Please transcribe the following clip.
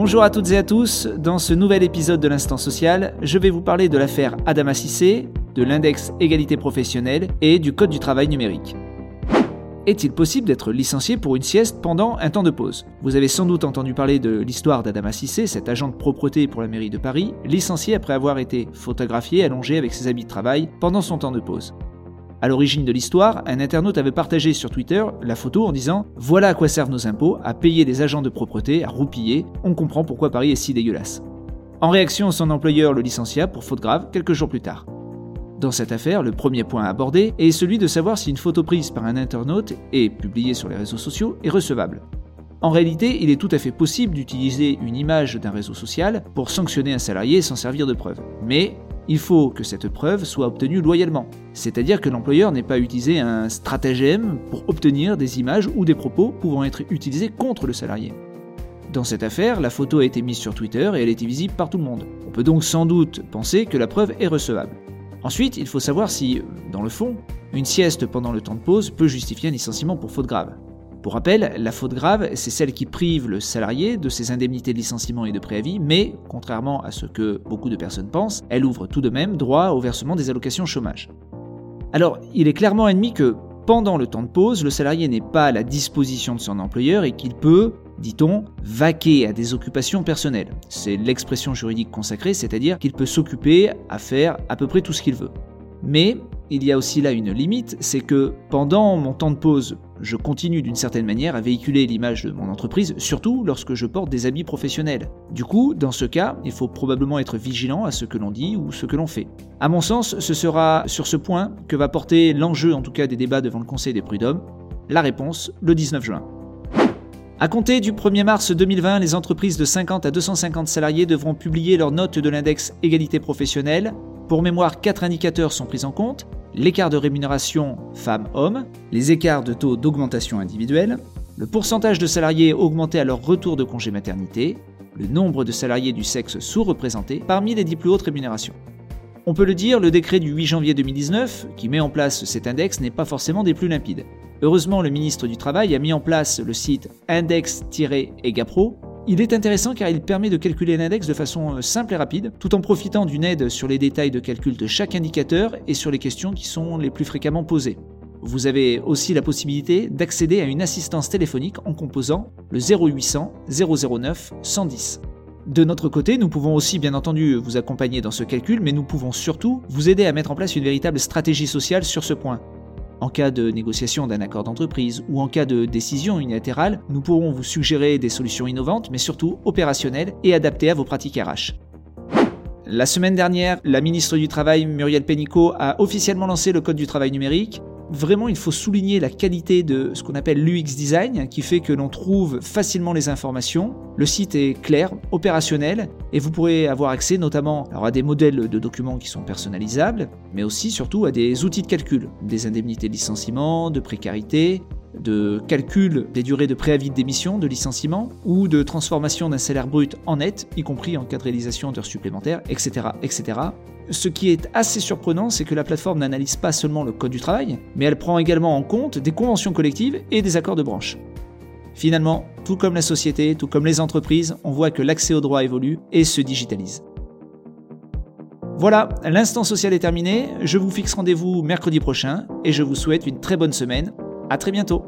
Bonjour à toutes et à tous, dans ce nouvel épisode de l'Instant Social, je vais vous parler de l'affaire Adama Cissé, de l'index égalité professionnelle et du Code du travail numérique. Est-il possible d'être licencié pour une sieste pendant un temps de pause? Vous avez sans doute entendu parler de l'histoire d'Adama Cissé, cet agent de propreté pour la mairie de Paris, licencié après avoir été photographié allongé avec ses habits de travail pendant son temps de pause. À l'origine de l'histoire, un internaute avait partagé sur Twitter la photo en disant Voilà à quoi servent nos impôts, à payer des agents de propreté, à roupiller, on comprend pourquoi Paris est si dégueulasse. En réaction, son employeur le licencia pour faute grave quelques jours plus tard. Dans cette affaire, le premier point à aborder est celui de savoir si une photo prise par un internaute et publiée sur les réseaux sociaux est recevable. En réalité, il est tout à fait possible d'utiliser une image d'un réseau social pour sanctionner un salarié sans servir de preuve. Mais il faut que cette preuve soit obtenue loyalement. C'est-à-dire que l'employeur n'ait pas utilisé un stratagème pour obtenir des images ou des propos pouvant être utilisés contre le salarié. Dans cette affaire, la photo a été mise sur Twitter et elle était visible par tout le monde. On peut donc sans doute penser que la preuve est recevable. Ensuite, il faut savoir si, dans le fond, une sieste pendant le temps de pause peut justifier un licenciement pour faute grave. Pour rappel, la faute grave, c'est celle qui prive le salarié de ses indemnités de licenciement et de préavis, mais, contrairement à ce que beaucoup de personnes pensent, elle ouvre tout de même droit au versement des allocations chômage. Alors, il est clairement admis que pendant le temps de pause, le salarié n'est pas à la disposition de son employeur et qu'il peut, dit-on, vaquer à des occupations personnelles. C'est l'expression juridique consacrée, c'est-à-dire qu'il peut s'occuper à faire à peu près tout ce qu'il veut. Mais il y a aussi là une limite, c'est que pendant mon temps de pause, je continue d'une certaine manière à véhiculer l'image de mon entreprise, surtout lorsque je porte des habits professionnels. Du coup, dans ce cas, il faut probablement être vigilant à ce que l'on dit ou ce que l'on fait. À mon sens, ce sera sur ce point que va porter l'enjeu en tout cas des débats devant le Conseil des prud'hommes. La réponse, le 19 juin. À compter du 1er mars 2020, les entreprises de 50 à 250 salariés devront publier leurs notes de l'index égalité professionnelle. Pour mémoire, quatre indicateurs sont pris en compte l'écart de rémunération femmes-hommes, les écarts de taux d'augmentation individuelle, le pourcentage de salariés augmentés à leur retour de congé maternité, le nombre de salariés du sexe sous-représenté parmi les dix plus hautes rémunérations. On peut le dire, le décret du 8 janvier 2019, qui met en place cet index, n'est pas forcément des plus limpides. Heureusement, le ministre du Travail a mis en place le site index-egapro il est intéressant car il permet de calculer l'index de façon euh, simple et rapide, tout en profitant d'une aide sur les détails de calcul de chaque indicateur et sur les questions qui sont les plus fréquemment posées. Vous avez aussi la possibilité d'accéder à une assistance téléphonique en composant le 0800 009 110. De notre côté, nous pouvons aussi bien entendu vous accompagner dans ce calcul, mais nous pouvons surtout vous aider à mettre en place une véritable stratégie sociale sur ce point. En cas de négociation d'un accord d'entreprise ou en cas de décision unilatérale, nous pourrons vous suggérer des solutions innovantes mais surtout opérationnelles et adaptées à vos pratiques RH. La semaine dernière, la ministre du Travail, Muriel Pénicaud, a officiellement lancé le Code du travail numérique vraiment, il faut souligner la qualité de ce qu'on appelle l'UX design, qui fait que l'on trouve facilement les informations. Le site est clair, opérationnel, et vous pourrez avoir accès notamment à des modèles de documents qui sont personnalisables, mais aussi surtout à des outils de calcul, des indemnités de licenciement, de précarité, de calcul des durées de préavis de démission, de licenciement, ou de transformation d'un salaire brut en net, y compris en cas de réalisation d'heures supplémentaires, etc., etc. Ce qui est assez surprenant, c'est que la plateforme n'analyse pas seulement le code du travail, mais elle prend également en compte des conventions collectives et des accords de branche. Finalement, tout comme la société, tout comme les entreprises, on voit que l'accès au droit évolue et se digitalise. Voilà, l'instant social est terminé, je vous fixe rendez-vous mercredi prochain et je vous souhaite une très bonne semaine. À très bientôt